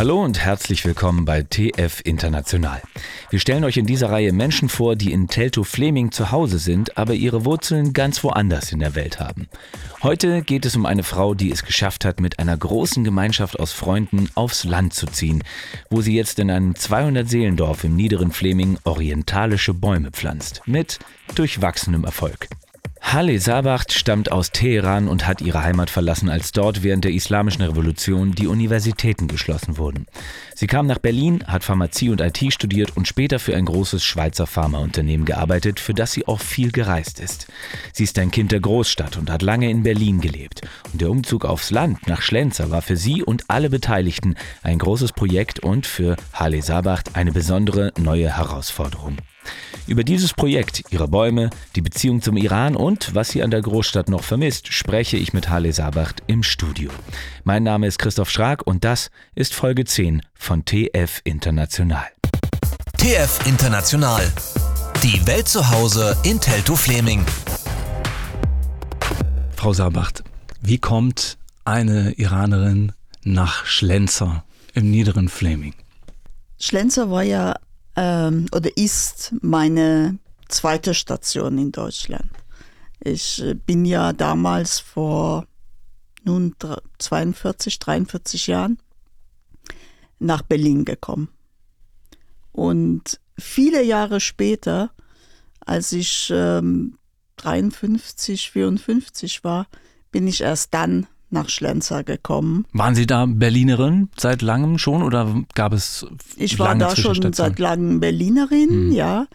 Hallo und herzlich willkommen bei TF International. Wir stellen euch in dieser Reihe Menschen vor, die in Teltow-Fleming zu Hause sind, aber ihre Wurzeln ganz woanders in der Welt haben. Heute geht es um eine Frau, die es geschafft hat, mit einer großen Gemeinschaft aus Freunden aufs Land zu ziehen, wo sie jetzt in einem 200-Seelendorf im niederen Fleming orientalische Bäume pflanzt. Mit durchwachsenem Erfolg. Halle Sabacht stammt aus Teheran und hat ihre Heimat verlassen, als dort während der Islamischen Revolution die Universitäten geschlossen wurden. Sie kam nach Berlin, hat Pharmazie und IT studiert und später für ein großes Schweizer Pharmaunternehmen gearbeitet, für das sie auch viel gereist ist. Sie ist ein Kind der Großstadt und hat lange in Berlin gelebt. Und der Umzug aufs Land nach Schlenzer war für sie und alle Beteiligten ein großes Projekt und für Halle Sabacht eine besondere neue Herausforderung. Über dieses Projekt, ihre Bäume, die Beziehung zum Iran und was sie an der Großstadt noch vermisst, spreche ich mit Harley Sabacht im Studio. Mein Name ist Christoph Schrag und das ist Folge 10 von TF International. TF International. Die Welt zu Hause in Teltow-Fleming. Frau Sabacht, wie kommt eine Iranerin nach Schlenzer im niederen Fleming? Schlenzer war ja ähm, oder ist meine zweite Station in Deutschland. Ich äh, bin ja damals vor nun 42, 43 Jahren nach Berlin gekommen. Und viele Jahre später, als ich ähm, 53, 54 war, bin ich erst dann nach Schlenzer gekommen. Waren Sie da Berlinerin seit langem schon oder gab es Ich war da schon seit langem Berlinerin, mhm. ja.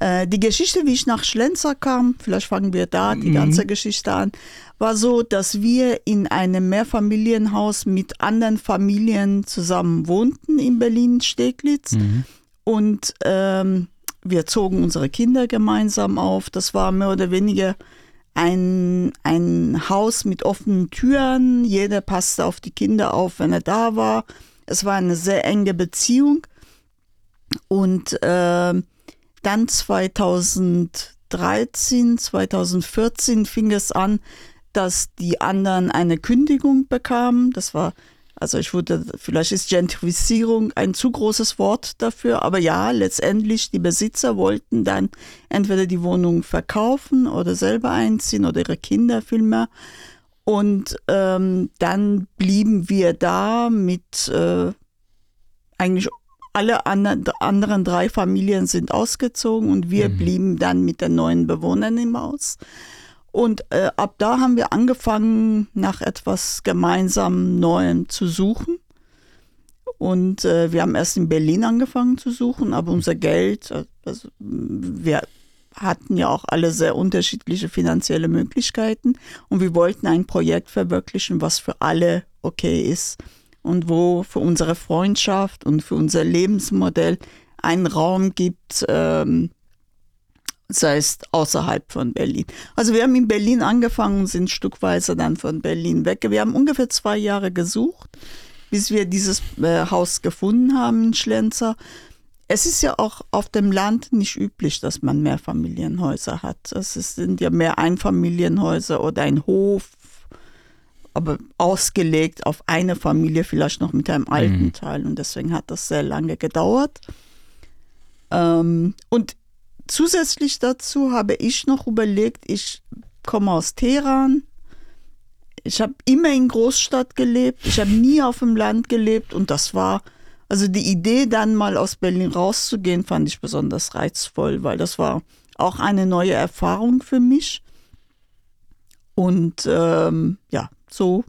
Äh, die Geschichte, wie ich nach Schlenzer kam, vielleicht fangen wir da die mhm. ganze Geschichte an, war so, dass wir in einem Mehrfamilienhaus mit anderen Familien zusammen wohnten in Berlin-Steglitz. Mhm. Und ähm, wir zogen unsere Kinder gemeinsam auf. Das war mehr oder weniger ein, ein Haus mit offenen Türen. Jeder passte auf die Kinder auf, wenn er da war. Es war eine sehr enge Beziehung. Und äh, dann 2013, 2014 fing es an, dass die anderen eine Kündigung bekamen. Das war also ich würde, vielleicht ist Gentrifizierung ein zu großes Wort dafür, aber ja, letztendlich die Besitzer wollten dann entweder die Wohnung verkaufen oder selber einziehen oder ihre Kinder vielmehr. Und ähm, dann blieben wir da mit äh, eigentlich alle anderen drei Familien sind ausgezogen und wir mhm. blieben dann mit den neuen Bewohnern im Haus. Und äh, ab da haben wir angefangen, nach etwas gemeinsam Neuem zu suchen. Und äh, wir haben erst in Berlin angefangen zu suchen, aber unser Geld, also wir hatten ja auch alle sehr unterschiedliche finanzielle Möglichkeiten und wir wollten ein Projekt verwirklichen, was für alle okay ist und wo für unsere Freundschaft und für unser Lebensmodell einen Raum gibt, ähm, sei es außerhalb von Berlin. Also wir haben in Berlin angefangen und sind stückweise dann von Berlin weg. Wir haben ungefähr zwei Jahre gesucht, bis wir dieses äh, Haus gefunden haben in Schlenzer. Es ist ja auch auf dem Land nicht üblich, dass man mehr Familienhäuser hat. Es sind ja mehr Einfamilienhäuser oder ein Hof, aber ausgelegt auf eine Familie, vielleicht noch mit einem alten mhm. Teil. Und deswegen hat das sehr lange gedauert. Ähm, und zusätzlich dazu habe ich noch überlegt, ich komme aus Teheran. Ich habe immer in Großstadt gelebt. Ich habe nie auf dem Land gelebt und das war, also die Idee dann mal aus Berlin rauszugehen, fand ich besonders reizvoll, weil das war auch eine neue Erfahrung für mich. Und ähm, ja, so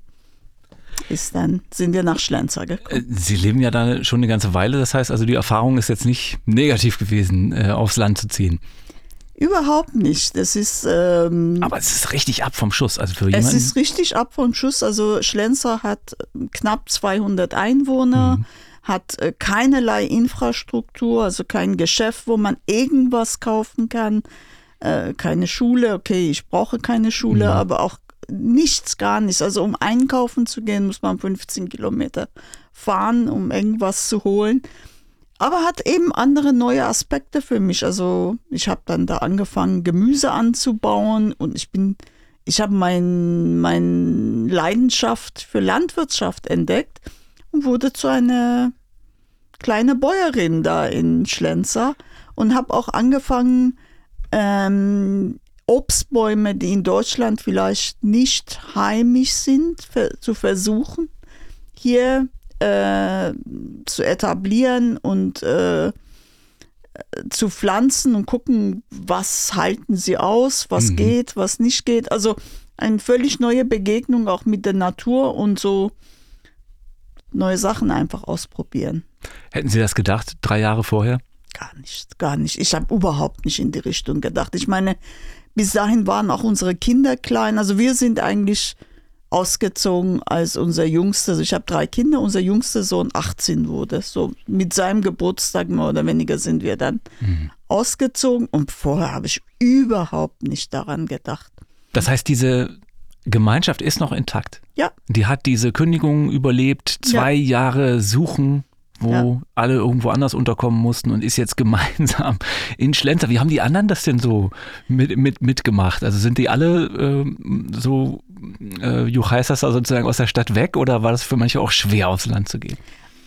ist dann, sind wir nach Schlenzer gekommen. Äh, Sie leben ja da schon eine ganze Weile, das heißt also, die Erfahrung ist jetzt nicht negativ gewesen, äh, aufs Land zu ziehen. Überhaupt nicht. Das ist. Ähm, Aber es ist richtig ab vom Schuss. Also für jemanden. Es ist richtig ab vom Schuss. Also Schlenzer hat knapp 200 Einwohner, mhm. hat äh, keinerlei Infrastruktur, also kein Geschäft, wo man irgendwas kaufen kann. Äh, keine Schule. Okay, ich brauche keine Schule, mhm. aber auch nichts, gar nichts. Also um einkaufen zu gehen, muss man 15 Kilometer fahren, um irgendwas zu holen. Aber hat eben andere neue Aspekte für mich. Also ich habe dann da angefangen, Gemüse anzubauen und ich bin, ich habe meine mein Leidenschaft für Landwirtschaft entdeckt und wurde zu einer kleine Bäuerin da in Schlenzer und habe auch angefangen, ähm, Obstbäume, die in Deutschland vielleicht nicht heimisch sind, zu versuchen, hier äh, zu etablieren und äh, zu pflanzen und gucken, was halten sie aus, was mhm. geht, was nicht geht. Also eine völlig neue Begegnung auch mit der Natur und so neue Sachen einfach ausprobieren. Hätten Sie das gedacht, drei Jahre vorher? Gar nicht, gar nicht. Ich habe überhaupt nicht in die Richtung gedacht. Ich meine, bis dahin waren auch unsere Kinder klein. Also wir sind eigentlich ausgezogen als unser jüngster, also ich habe drei Kinder, unser jüngster Sohn 18 wurde. So mit seinem Geburtstag mehr oder weniger sind wir dann mhm. ausgezogen und vorher habe ich überhaupt nicht daran gedacht. Das heißt, diese Gemeinschaft ist noch intakt. Ja. Die hat diese Kündigung überlebt, zwei ja. Jahre Suchen, wo ja. alle irgendwo anders unterkommen mussten und ist jetzt gemeinsam in Schlenzer. Wie haben die anderen das denn so mit, mit, mitgemacht? Also sind die alle äh, so äh, Juchaisasa sozusagen aus der Stadt weg oder war das für manche auch schwer aufs Land zu gehen?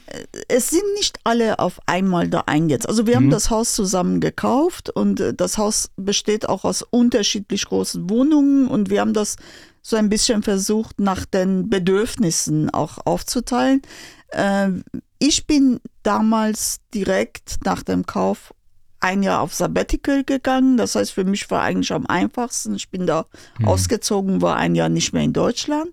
Äh, es sind nicht alle auf einmal da eingezogen. Also wir haben mhm. das Haus zusammen gekauft und äh, das Haus besteht auch aus unterschiedlich großen Wohnungen und wir haben das so ein bisschen versucht, nach den Bedürfnissen auch aufzuteilen. Ich bin damals direkt nach dem Kauf ein Jahr auf Sabbatical gegangen. Das heißt, für mich war eigentlich am einfachsten. Ich bin da mhm. ausgezogen, war ein Jahr nicht mehr in Deutschland.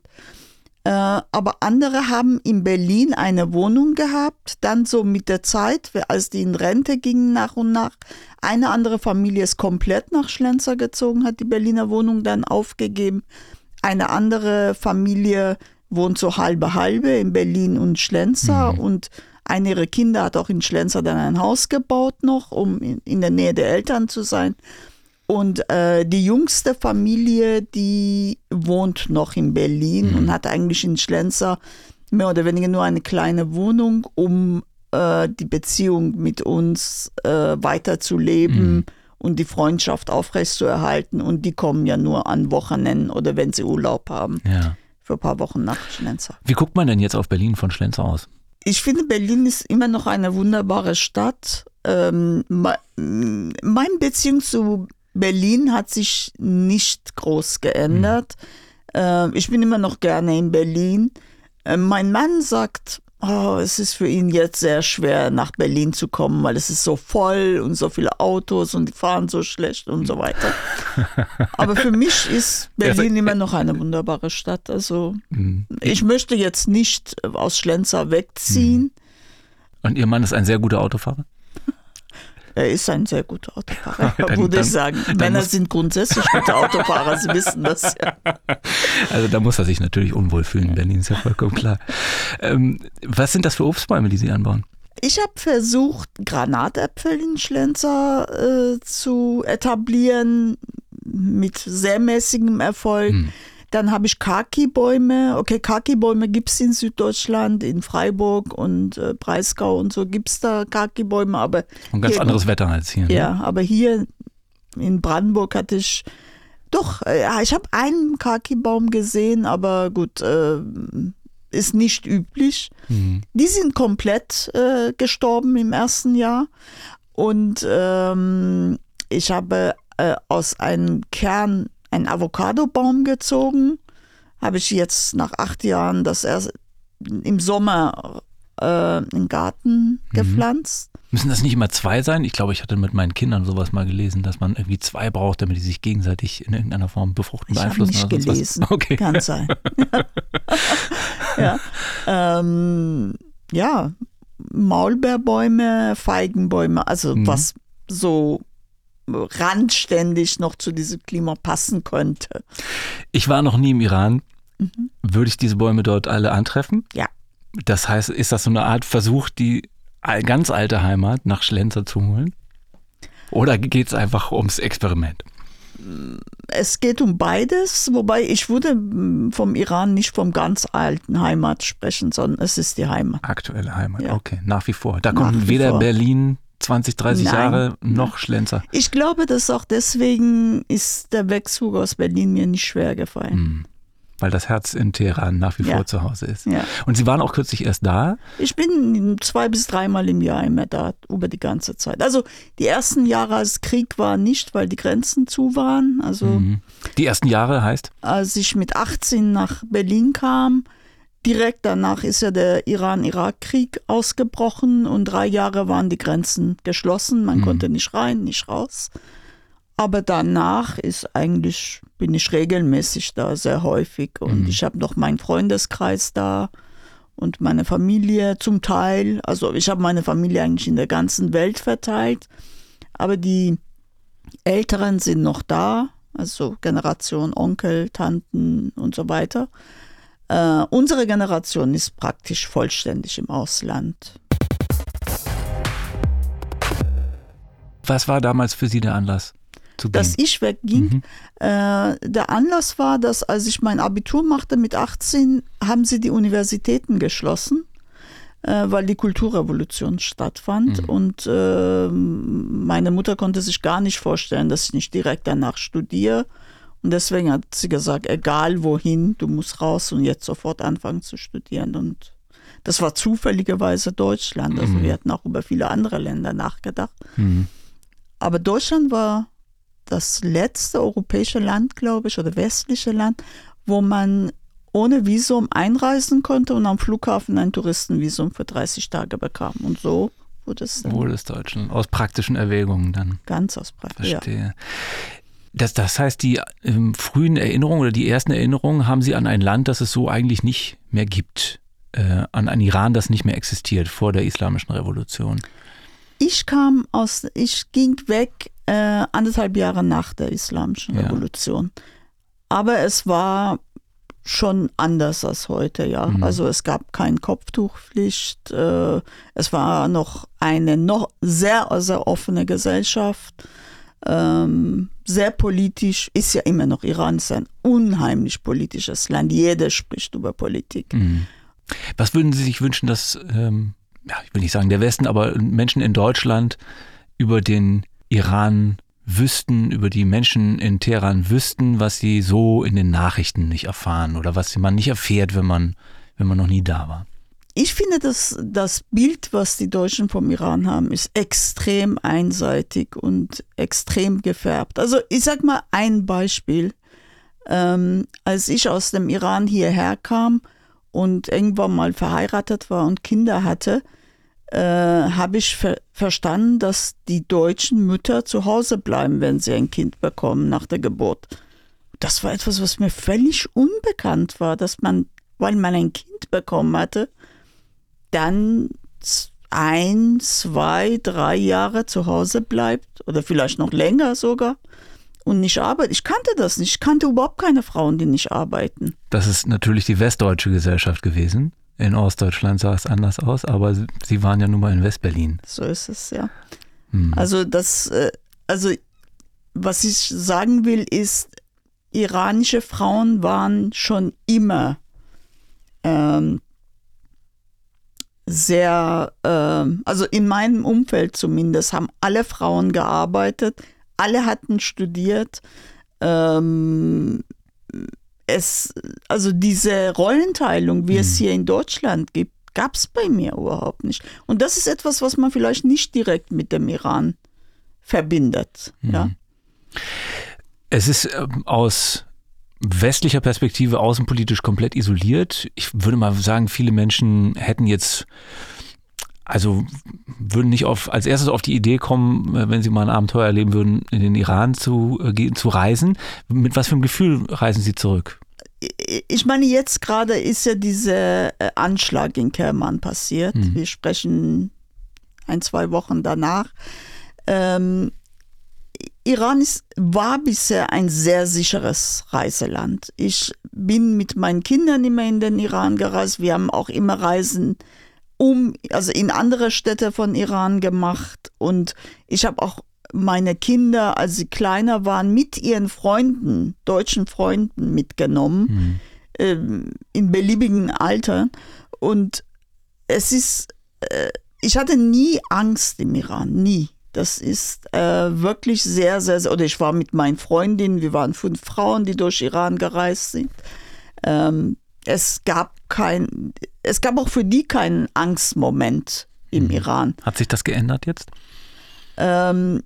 Äh, aber andere haben in Berlin eine Wohnung gehabt. Dann so mit der Zeit, als die in Rente gingen nach und nach, eine andere Familie ist komplett nach Schlenzer gezogen, hat die Berliner Wohnung dann aufgegeben. Eine andere Familie wohnt so halbe halbe in Berlin und Schlenzer mhm. und eine ihrer Kinder hat auch in Schlenzer dann ein Haus gebaut noch, um in, in der Nähe der Eltern zu sein. Und äh, die jüngste Familie, die wohnt noch in Berlin mhm. und hat eigentlich in Schlenzer mehr oder weniger nur eine kleine Wohnung, um äh, die Beziehung mit uns äh, weiterzuleben mhm. und die Freundschaft aufrechtzuerhalten. Und die kommen ja nur an Wochenenden oder wenn sie Urlaub haben. Ja. Für ein paar Wochen nach Schlenzer. Wie guckt man denn jetzt auf Berlin von Schlenzer aus? Ich finde, Berlin ist immer noch eine wunderbare Stadt. Ähm, meine Beziehung zu Berlin hat sich nicht groß geändert. Mhm. Äh, ich bin immer noch gerne in Berlin. Äh, mein Mann sagt, oh, es ist für ihn jetzt sehr schwer, nach Berlin zu kommen, weil es ist so voll und so viele Autos und die fahren so schlecht und so weiter. Aber für mich ist Berlin immer noch eine wunderbare Stadt. Also mhm. ich möchte jetzt nicht aus Schlenzer wegziehen. Mhm. Und Ihr Mann ist ein sehr guter Autofahrer? Er ist ein sehr guter Autofahrer, dann, würde dann, ich sagen. Männer sind grundsätzlich gute Autofahrer, Sie wissen das ja. Also da muss er sich natürlich unwohl fühlen in Berlin, ist ja vollkommen klar. Ähm, was sind das für Obstbäume, die Sie anbauen? Ich habe versucht, Granatäpfel in Schlenzer äh, zu etablieren, mit sehr mäßigem Erfolg. Hm. Dann habe ich Kaki-Bäume. Okay, Kaki-Bäume gibt es in Süddeutschland, in Freiburg und äh, Breisgau und so gibt es da Kaki-Bäume. Aber ein ganz hier, anderes Wetter als hier. Ne? Ja, aber hier in Brandenburg hatte ich doch, äh, ich habe einen Kaki-Baum gesehen, aber gut, äh, ist nicht üblich. Mhm. Die sind komplett äh, gestorben im ersten Jahr. Und ähm, ich habe äh, aus einem Kern einen Avocadobaum gezogen. Habe ich jetzt nach acht Jahren das erst im Sommer äh, im Garten mhm. gepflanzt. Müssen das nicht immer zwei sein? Ich glaube, ich hatte mit meinen Kindern sowas mal gelesen, dass man irgendwie zwei braucht, damit die sich gegenseitig in irgendeiner Form befruchten, ich beeinflussen. Ich habe nicht gelesen. Okay. Kann sein. ja. Ähm, ja, Maulbeerbäume, Feigenbäume, also mhm. was so randständig noch zu diesem Klima passen könnte. Ich war noch nie im Iran. Mhm. Würde ich diese Bäume dort alle antreffen? Ja. Das heißt, ist das so eine Art Versuch, die ganz alte Heimat nach Schlenzer zu holen? Oder geht es einfach ums Experiment? Es geht um beides, wobei ich würde vom Iran nicht vom ganz alten Heimat sprechen, sondern es ist die Heimat. Aktuelle Heimat, ja. okay, nach wie vor. Da kommt weder vor. Berlin 20, 30 Nein. Jahre noch Schlenzer. Ich glaube, dass auch deswegen ist der Wegzug aus Berlin mir nicht schwer gefallen. Hm. weil das Herz in Teheran nach wie Ja. vor zu Hause ist. Ja. Und Sie waren auch kürzlich erst da. Ich bin zwei bis dreimal im Jahr immer da, über die ganze Zeit. Also die ersten Jahre als Krieg war nicht, weil die Grenzen zu waren. Also Mhm. Die ersten Jahre heißt? als ich mit 18 nach Berlin kam, direkt danach ist ja der Iran-Irak-Krieg ausgebrochen und drei Jahre waren die Grenzen geschlossen. Man konnte nicht rein, nicht raus. Aber danach ist eigentlich, bin ich regelmäßig da, sehr häufig. Und ich habe noch meinen Freundeskreis da und meine Familie zum Teil. Also ich habe meine Familie eigentlich in der ganzen Welt verteilt. Aber die Älteren sind noch da, also Generation Onkel, Tanten und so weiter. Äh, unsere Generation ist praktisch vollständig im Ausland. Was war damals für Sie der Anlass? Dass ich wegging, äh, der Anlass war, dass als ich mein Abitur machte mit 18, haben sie die Universitäten geschlossen, äh, weil die Kulturrevolution stattfand. Und äh, meine Mutter konnte sich gar nicht vorstellen, dass ich nicht direkt danach studiere. Und deswegen hat sie gesagt, egal wohin, du musst raus und jetzt sofort anfangen zu studieren. Und das war zufälligerweise Deutschland. Also wir hatten auch über viele andere Länder nachgedacht. Mhm. Aber Deutschland war das letzte europäische Land, glaube ich, oder westliche Land, wo man ohne Visum einreisen konnte und am Flughafen ein Touristenvisum für 30 Tage bekam. Und so wurde es dann Wohl des Deutschen. Aus praktischen Erwägungen dann. ganz aus Praktisch. Ja. Das, das heißt, die ähm, frühen Erinnerungen oder die ersten Erinnerungen haben Sie an ein Land, das es so eigentlich nicht mehr gibt. Äh, an ein Iran, das nicht mehr existiert vor der Islamischen Revolution. Ich kam aus, ich ging weg äh, anderthalb Jahre nach der Islamischen Ja. Revolution. Aber es war schon anders als heute, ja. Mhm. Also es gab keine Kopftuchpflicht, äh, es war noch eine noch sehr, sehr offene Gesellschaft, ähm, sehr politisch, ist ja immer noch, Iran ist ein unheimlich politisches Land, jeder spricht über Politik. Mhm. Was würden Sie sich wünschen, dass, ähm, ja, ich will nicht sagen der Westen, aber Menschen in Deutschland über den Iran wüssten, über die Menschen in Teheran wüssten, was sie so in den Nachrichten nicht erfahren oder was man nicht erfährt, wenn man, wenn man noch nie da war? Ich finde, dass das Bild, was die Deutschen vom Iran haben, ist extrem einseitig und extrem gefärbt. Also ich sag mal ein Beispiel. Ähm, als ich aus dem Iran hierher kam und irgendwann mal verheiratet war und Kinder hatte, äh, habe ich ver verstanden, dass die deutschen Mütter zu Hause bleiben, wenn sie ein Kind bekommen nach der Geburt. Das war etwas, was mir völlig unbekannt war, dass man, weil man ein Kind bekommen hatte, dann ein, zwei, drei Jahre zu Hause bleibt oder vielleicht noch länger sogar und nicht arbeitet. Ich kannte das nicht. Ich kannte überhaupt keine Frauen, die nicht arbeiten. Das ist natürlich die westdeutsche Gesellschaft gewesen. In Ostdeutschland sah es anders aus, aber Sie waren ja nun mal in Westberlin. So ist es, ja. Hm. Also das, äh, also was ich sagen will, ist, iranische Frauen waren schon immer ähm, sehr, ähm, also in meinem Umfeld zumindest, haben alle Frauen gearbeitet, alle hatten studiert. Ähm, es, also diese Rollenteilung, wie es hier in Deutschland gibt, gab es bei mir überhaupt nicht. Und das ist etwas, was man vielleicht nicht direkt mit dem Iran verbindet. Ja. Es ist ähm, aus westlicher Perspektive außenpolitisch komplett isoliert. Ich würde mal sagen, viele Menschen hätten jetzt, also würden nicht auf, als erstes auf die Idee kommen, äh, wenn sie mal ein Abenteuer erleben würden, in den Iran zu, äh, gehen, zu reisen. Mit was für einem Gefühl reisen sie zurück? Ich meine, jetzt gerade ist ja dieser äh, Anschlag in Kerman passiert. Wir sprechen ein, zwei Wochen danach. Ähm, Iran ist, war bisher ein sehr sicheres Reiseland. Ich bin mit meinen Kindern immer in den Iran gereist. Wir haben auch immer Reisen um, also in andere Städte von Iran gemacht. Und ich habe auch meine Kinder, als sie kleiner waren, mit ihren Freunden, deutschen Freunden mitgenommen, ähm, in beliebigen Altern. Und es ist, äh, ich hatte nie Angst im Iran, nie. Das ist äh, wirklich sehr, sehr, sehr, oder ich war mit meinen Freundinnen, wir waren fünf Frauen, die durch Iran gereist sind. Ähm, es gab kein, es gab auch für die keinen Angstmoment im Mhm. Iran. Hat sich das geändert jetzt? Ähm,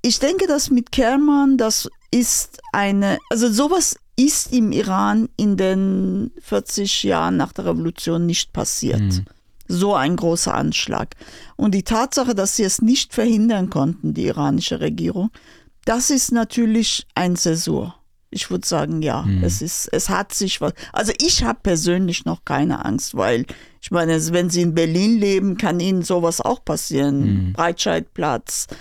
ich denke, dass mit Kerman, das ist eine, also sowas ist im Iran in den 40 Jahren nach der Revolution nicht passiert. Mhm. So ein großer Anschlag. Und die Tatsache, dass sie es nicht verhindern konnten, die iranische Regierung, das ist natürlich ein Zäsur. Ich würde sagen, ja, es ist, es hat sich was. Also ich habe persönlich noch keine Angst, weil ich meine, wenn Sie in Berlin leben, kann Ihnen sowas auch passieren. Breitscheidplatz, ähm,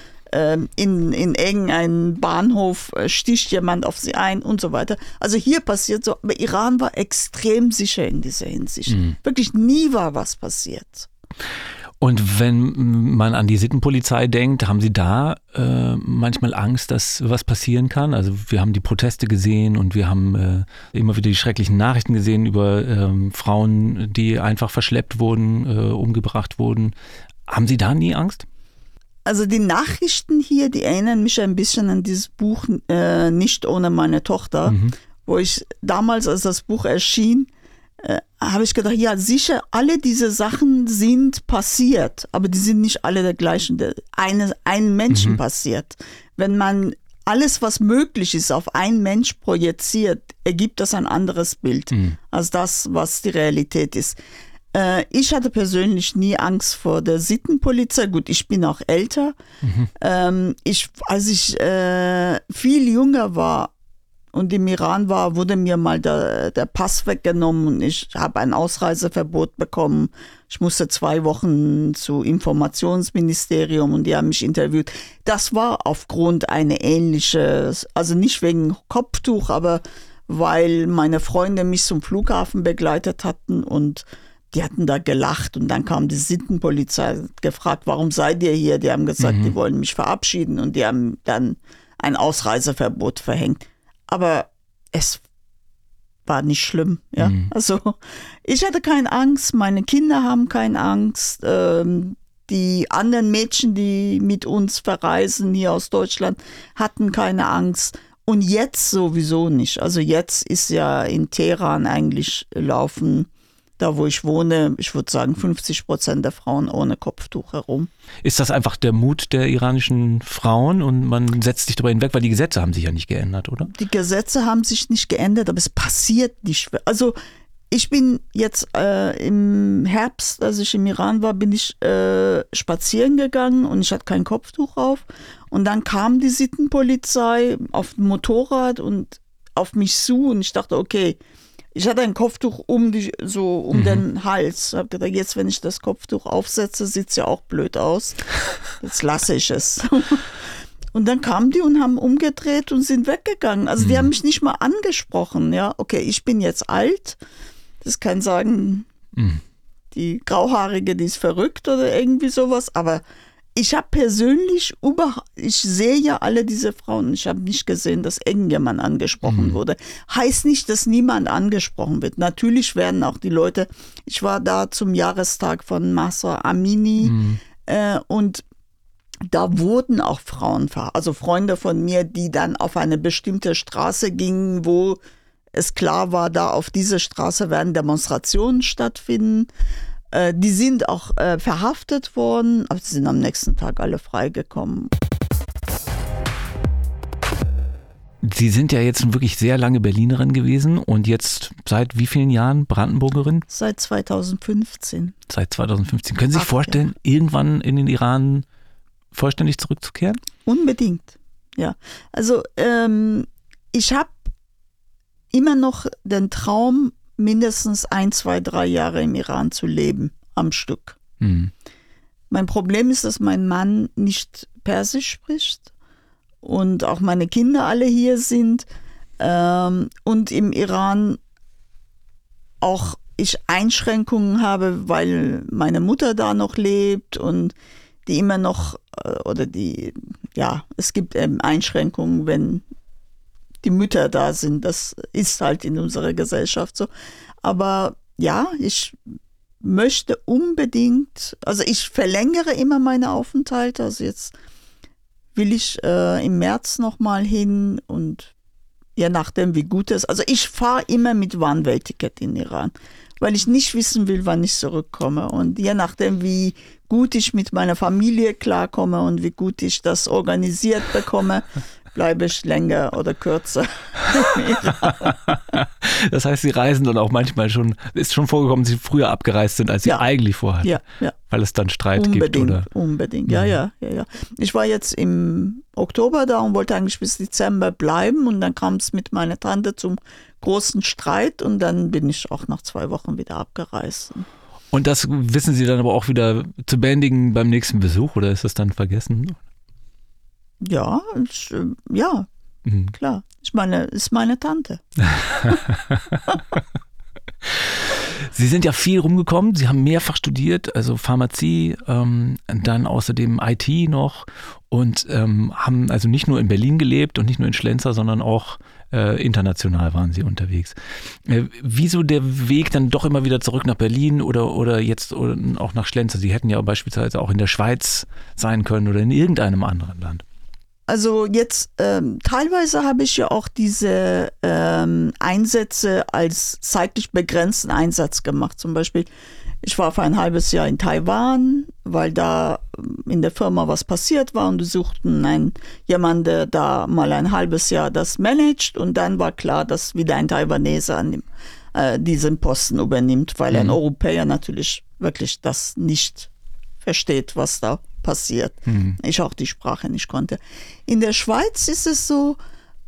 in, in irgendeinem Bahnhof äh, sticht jemand auf Sie ein und so weiter. Also hier passiert so, aber Iran war extrem sicher in dieser Hinsicht. Wirklich nie war was passiert. Und wenn man an die Sittenpolizei denkt, haben Sie da äh, manchmal Angst, dass was passieren kann? Also wir haben die Proteste gesehen und wir haben äh, immer wieder die schrecklichen Nachrichten gesehen über ähm, Frauen, die einfach verschleppt wurden, äh, umgebracht wurden. Haben Sie da nie Angst? Also die Nachrichten hier, die erinnern mich ein bisschen an dieses Buch äh, Nicht ohne meine Tochter, wo ich damals, als das Buch erschien, äh, habe ich gedacht, ja sicher, alle diese Sachen sind passiert, aber die sind nicht alle der gleichen, der, eine, einen Menschen passiert. Wenn man alles, was möglich ist, auf einen Mensch projiziert, ergibt das ein anderes Bild als das, was die Realität ist. Äh, ich hatte persönlich nie Angst vor der Sittenpolizei. Gut, ich bin auch älter. Ähm, ich, als ich äh, viel jünger war und im Iran war, wurde mir mal der, der Pass weggenommen und ich habe ein Ausreiseverbot bekommen. Ich musste zwei Wochen zu Informationsministerium und die haben mich interviewt. Das war aufgrund einer ähnliche, also nicht wegen Kopftuch, aber weil meine Freunde mich zum Flughafen begleitet hatten und die hatten da gelacht und dann kam die Sittenpolizei gefragt, warum seid ihr hier? Die haben gesagt, die wollen mich verabschieden und die haben dann ein Ausreiseverbot verhängt. Aber es war nicht schlimm, ja. Also ich hatte keine Angst, meine Kinder haben keine Angst, ähm, die anderen Mädchen, die mit uns verreisen hier aus Deutschland, hatten keine Angst. Und jetzt sowieso nicht. Also jetzt ist ja in Teheran eigentlich laufen, da wo ich wohne, ich würde sagen 50 Prozent der Frauen ohne Kopftuch herum. Ist das einfach der Mut der iranischen Frauen und man setzt sich darüber hinweg, weil die Gesetze haben sich ja nicht geändert, oder? Die Gesetze haben sich nicht geändert, aber es passiert nicht. Also ich bin jetzt äh, im Herbst, als ich im Iran war, bin ich äh, spazieren gegangen und ich hatte kein Kopftuch auf. Und dann kam die Sittenpolizei auf dem Motorrad und auf mich zu und ich dachte, okay, ich hatte ein Kopftuch um die, so um den Hals. Ich habe gedacht, jetzt, wenn ich das Kopftuch aufsetze, sieht's ja auch blöd aus. Jetzt lasse ich es. Und dann kamen die und haben umgedreht und sind weggegangen. Also die haben mich nicht mal angesprochen. Ja, okay, ich bin jetzt alt. Das kann sagen, die Grauhaarige, die ist verrückt oder irgendwie sowas. Aber ich habe persönlich über, ich sehe ja alle diese Frauen. Ich habe nicht gesehen, dass irgendjemand angesprochen wurde. Heißt nicht, dass niemand angesprochen wird. Natürlich werden auch die Leute. Ich war da zum Jahrestag von Massa Amini äh, und da wurden auch Frauen, also Freunde von mir, die dann auf eine bestimmte Straße gingen, wo es klar war, da auf dieser Straße werden Demonstrationen stattfinden. Äh, die sind auch äh, verhaftet worden, aber sie sind am nächsten Tag alle freigekommen. Sie sind ja jetzt wirklich sehr lange Berlinerin gewesen und jetzt seit wie vielen Jahren Brandenburgerin? Seit 2015. Seit 2015. Können Sie sich Acht vorstellen, irgendwann in den Iran vollständig zurückzukehren? Unbedingt, ja. Also ähm, ich habe immer noch den Traum, mindestens ein, zwei, drei Jahre im Iran zu leben, am Stück. Hm. Mein Problem ist, dass mein Mann nicht Persisch spricht und auch meine Kinder alle hier sind ähm, und im Iran auch ich Einschränkungen habe, weil meine Mutter da noch lebt und die immer noch äh, oder die ja es gibt eben Einschränkungen, wenn die Mütter da sind. Das ist halt in unserer Gesellschaft so. Aber ja, ich möchte unbedingt, also ich verlängere immer meine Aufenthalte. Also jetzt will ich äh, im März nochmal hin und je nachdem wie gut es. Also ich fahre immer mit One-Way-Ticket in Iran, weil ich nicht wissen will, wann ich zurückkomme. Und je nachdem, wie gut ich mit meiner Familie klarkomme und wie gut ich das organisiert bekomme, bleibe ich länger oder kürzer. das heißt, Sie reisen dann auch manchmal schon, ist schon vorgekommen, dass Sie früher abgereist sind, als Sie Ja. eigentlich vorhatten. ja, ja. Weil es dann Streit Unbedingt, gibt, oder? unbedingt. Ja, Mhm. ja, ja, ja. Ich war jetzt im Oktober da und wollte eigentlich bis Dezember bleiben und dann kam es mit meiner Tante zum großen Streit und dann bin ich auch nach zwei Wochen wieder abgereist. Und das wissen Sie dann aber auch wieder zu bändigen beim nächsten Besuch, oder ist das dann vergessen? Ja, ich, äh, ja, Mhm. klar. Ich meine, ist meine Tante. Sie sind ja viel rumgekommen, Sie haben mehrfach studiert, also Pharmazie, ähm, dann außerdem IT noch und ähm, haben also nicht nur in Berlin gelebt und nicht nur in Schlenzer, sondern auch äh, international waren Sie unterwegs. Äh, wieso der Weg dann doch immer wieder zurück nach Berlin oder, oder jetzt oder auch nach Schlenzer? Sie hätten ja beispielsweise auch in der Schweiz sein können oder in irgendeinem anderen Land. Also jetzt ähm, teilweise habe ich ja auch diese ähm, Einsätze als zeitlich begrenzten Einsatz gemacht. Zum Beispiel, ich war für ein halbes Jahr in Taiwan, weil da ähm, in der Firma was passiert war und die suchten einen, jemanden, der da mal ein halbes Jahr das managt und dann war klar, dass wieder ein Taiwanese an dem, äh, diesen Posten übernimmt, weil ein Mhm. Europäer natürlich wirklich das nicht versteht, was da passiert. Ich auch die Sprache nicht konnte. In der Schweiz ist es so,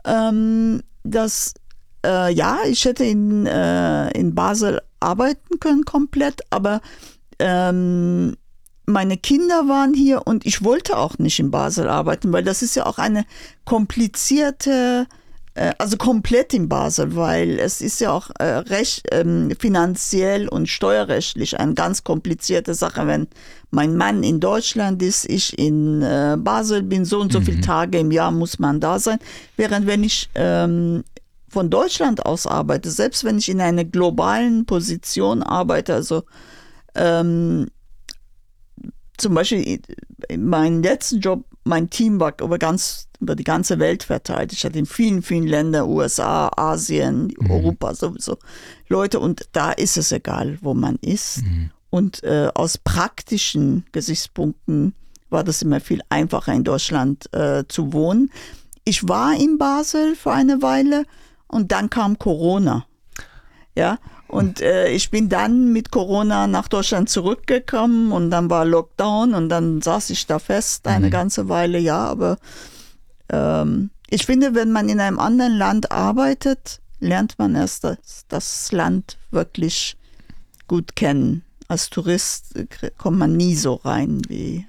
ähm, dass äh, ja, ich hätte in, äh, in Basel arbeiten können komplett, aber ähm, meine Kinder waren hier und ich wollte auch nicht in Basel arbeiten, weil das ist ja auch eine komplizierte, also komplett in Basel, weil es ist ja auch äh, recht ähm, finanziell und steuerrechtlich eine ganz komplizierte Sache, wenn mein Mann in Deutschland ist, ich in äh, Basel bin, so und so viele Tage im Jahr muss man da sein, während wenn ich ähm, von Deutschland aus arbeite, selbst wenn ich in einer globalen Position arbeite, also ähm, zum Beispiel in meinem letzten Job, mein Team war über, ganz, über die ganze Welt verteilt. Ich hatte in vielen, vielen Ländern, USA, Asien, Europa sowieso Leute und da ist es egal, wo man ist. Und äh, aus praktischen Gesichtspunkten war das immer viel einfacher in Deutschland äh, zu wohnen. Ich war in Basel für eine Weile und dann kam Corona. Ja, und äh, ich bin dann mit Corona nach Deutschland zurückgekommen und dann war Lockdown und dann saß ich da fest eine ganze Weile, ja, aber ähm, ich finde, wenn man in einem anderen Land arbeitet, lernt man erst das, das Land wirklich gut kennen. Als Tourist äh, kommt man nie so rein, wie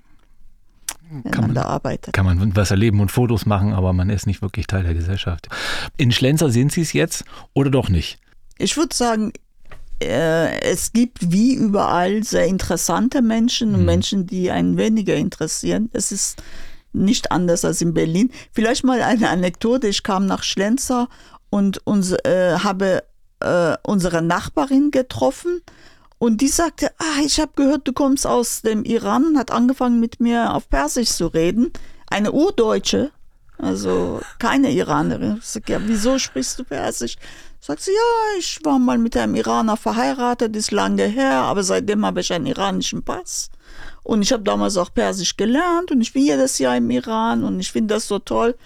wenn Kann man da arbeitet. Kann man was erleben und Fotos machen, aber man ist nicht wirklich Teil der Gesellschaft. In Schlenzer sind Sie es jetzt oder doch nicht? Ich würde sagen, es gibt wie überall sehr interessante Menschen und Menschen, die einen weniger interessieren. Es ist nicht anders als in Berlin. Vielleicht mal eine Anekdote. Ich kam nach Schlenzer und uns, äh, habe äh, unsere Nachbarin getroffen und die sagte, ah, ich habe gehört, du kommst aus dem Iran und hat angefangen mit mir auf Persisch zu reden. Eine Urdeutsche, also keine Iranerin. Ich sag, ja, wieso sprichst du Persisch? Sagt sie, ja, ich war mal mit einem Iraner verheiratet, ist lange her, aber seitdem habe ich einen iranischen Pass. Und ich habe damals auch Persisch gelernt und ich bin jedes Jahr im Iran und ich finde das so toll.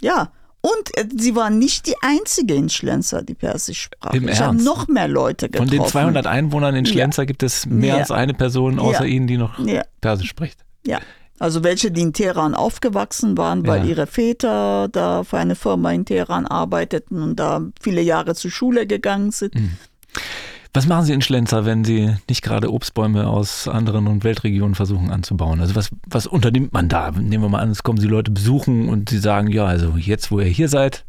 Ja, und äh, sie war nicht die einzige in Schlenzer, die Persisch sprach. Im ich habe noch mehr Leute Von getroffen. den 200 Einwohnern in Schlenzer gibt es mehr Ja. als eine Person außer Ja. Ihnen, die noch Ja. Persisch spricht. Ja, also welche, die in Teheran aufgewachsen waren, weil Ja. ihre Väter da für eine Firma in Teheran arbeiteten und da viele Jahre zur Schule gegangen sind. Mhm. Was machen Sie in Schlenzer, wenn Sie nicht gerade Obstbäume aus anderen und Weltregionen versuchen anzubauen? Also was, was unternimmt man da? Nehmen wir mal an, es kommen Sie Leute besuchen und Sie sagen, ja, also jetzt, wo ihr hier seid,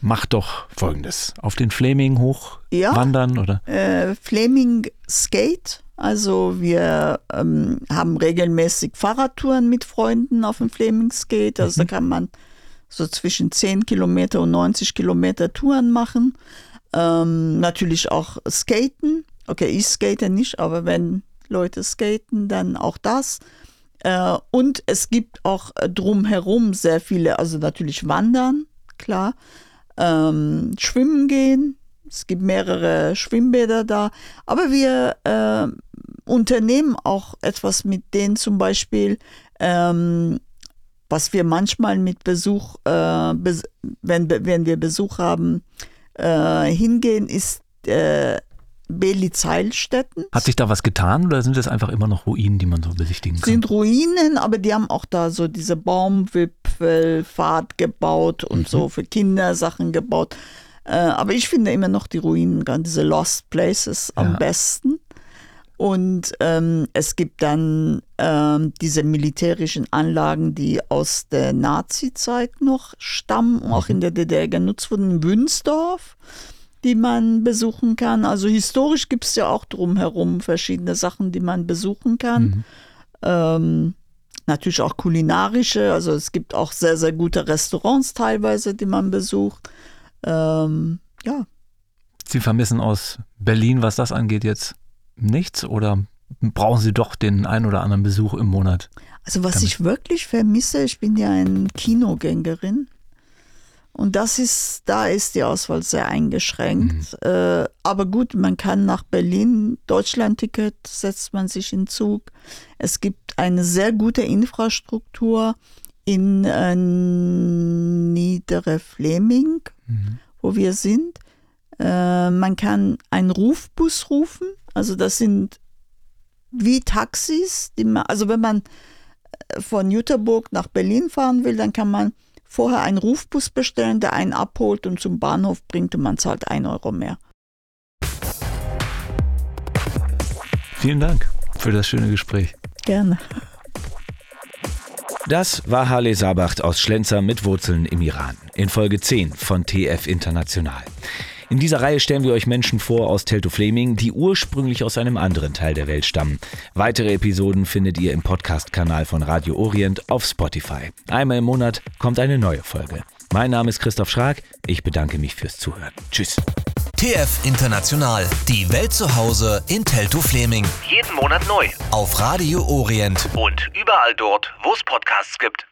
macht doch Folgendes. Auf den Fleming hoch Ja. wandern oder? Äh, Fleming Skate, also wir ähm, haben regelmäßig Fahrradtouren mit Freunden auf dem Fleming Skate. Also da kann man so zwischen 10 Kilometer und 90 Kilometer Touren machen. Ähm, natürlich auch Skaten. Okay, ich skate nicht, aber wenn Leute skaten, dann auch das. Äh, und es gibt auch äh, drumherum sehr viele, also natürlich Wandern, klar. Ähm, schwimmen gehen. Es gibt mehrere Schwimmbäder da. Aber wir äh, unternehmen auch etwas mit denen zum Beispiel, ähm, was wir manchmal mit Besuch, äh, wenn, wenn wir Besuch haben, äh, hingehen, ist äh, Beli-Zeilstätten. Hat sich da was getan oder sind das einfach immer noch Ruinen, die man so besichtigen kann? Sind Ruinen, aber die haben auch da so diese Baumwipfelfahrt gebaut und mhm. so für Kinder Sachen gebaut. Äh, aber ich finde immer noch die Ruinen, diese Lost Places am ja. besten. Und ähm, es gibt dann ähm, diese militärischen Anlagen, die aus der Nazi-Zeit noch stammen, auch in der DDR genutzt wurden, in Wünsdorf die man besuchen kann. Also historisch gibt es ja auch drumherum verschiedene Sachen, die man besuchen kann. Mhm. Ähm, natürlich auch kulinarische, also es gibt auch sehr, sehr gute Restaurants teilweise, die man besucht. Ähm, ja. Sie vermissen aus Berlin, was das angeht, jetzt nichts oder brauchen Sie doch den ein oder anderen Besuch im Monat? Also was damit? ich wirklich vermisse, ich bin ja eine Kinogängerin. Und das ist, da ist die Auswahl sehr eingeschränkt. Mhm. Äh, aber gut, man kann nach Berlin, Deutschlandticket setzt man sich in Zug. Es gibt eine sehr gute Infrastruktur in äh, Niedere Fleming, mhm. wo wir sind. Äh, man kann einen Rufbus rufen. Also das sind wie Taxis. Man, also wenn man äh, von Jüterburg nach Berlin fahren will, dann kann man vorher einen Rufbus bestellen, der einen abholt und zum Bahnhof bringt und man zahlt ein Euro mehr. Vielen Dank für das schöne Gespräch. Gerne. Das war Harley Sabacht aus Schlenzer mit Wurzeln im Iran in Folge 10 von TF International. In dieser Reihe stellen wir euch Menschen vor aus Telto Flaming, die ursprünglich aus einem anderen Teil der Welt stammen. Weitere Episoden findet ihr im Podcast-Kanal von Radio Orient auf Spotify. Einmal im Monat kommt eine neue Folge. Mein Name ist Christoph Schrag. Ich bedanke mich fürs Zuhören. Tschüss. TF International. Die Welt zu Hause in Telto Fleming. Jeden Monat neu. Auf Radio Orient. Und überall dort, wo es Podcasts gibt.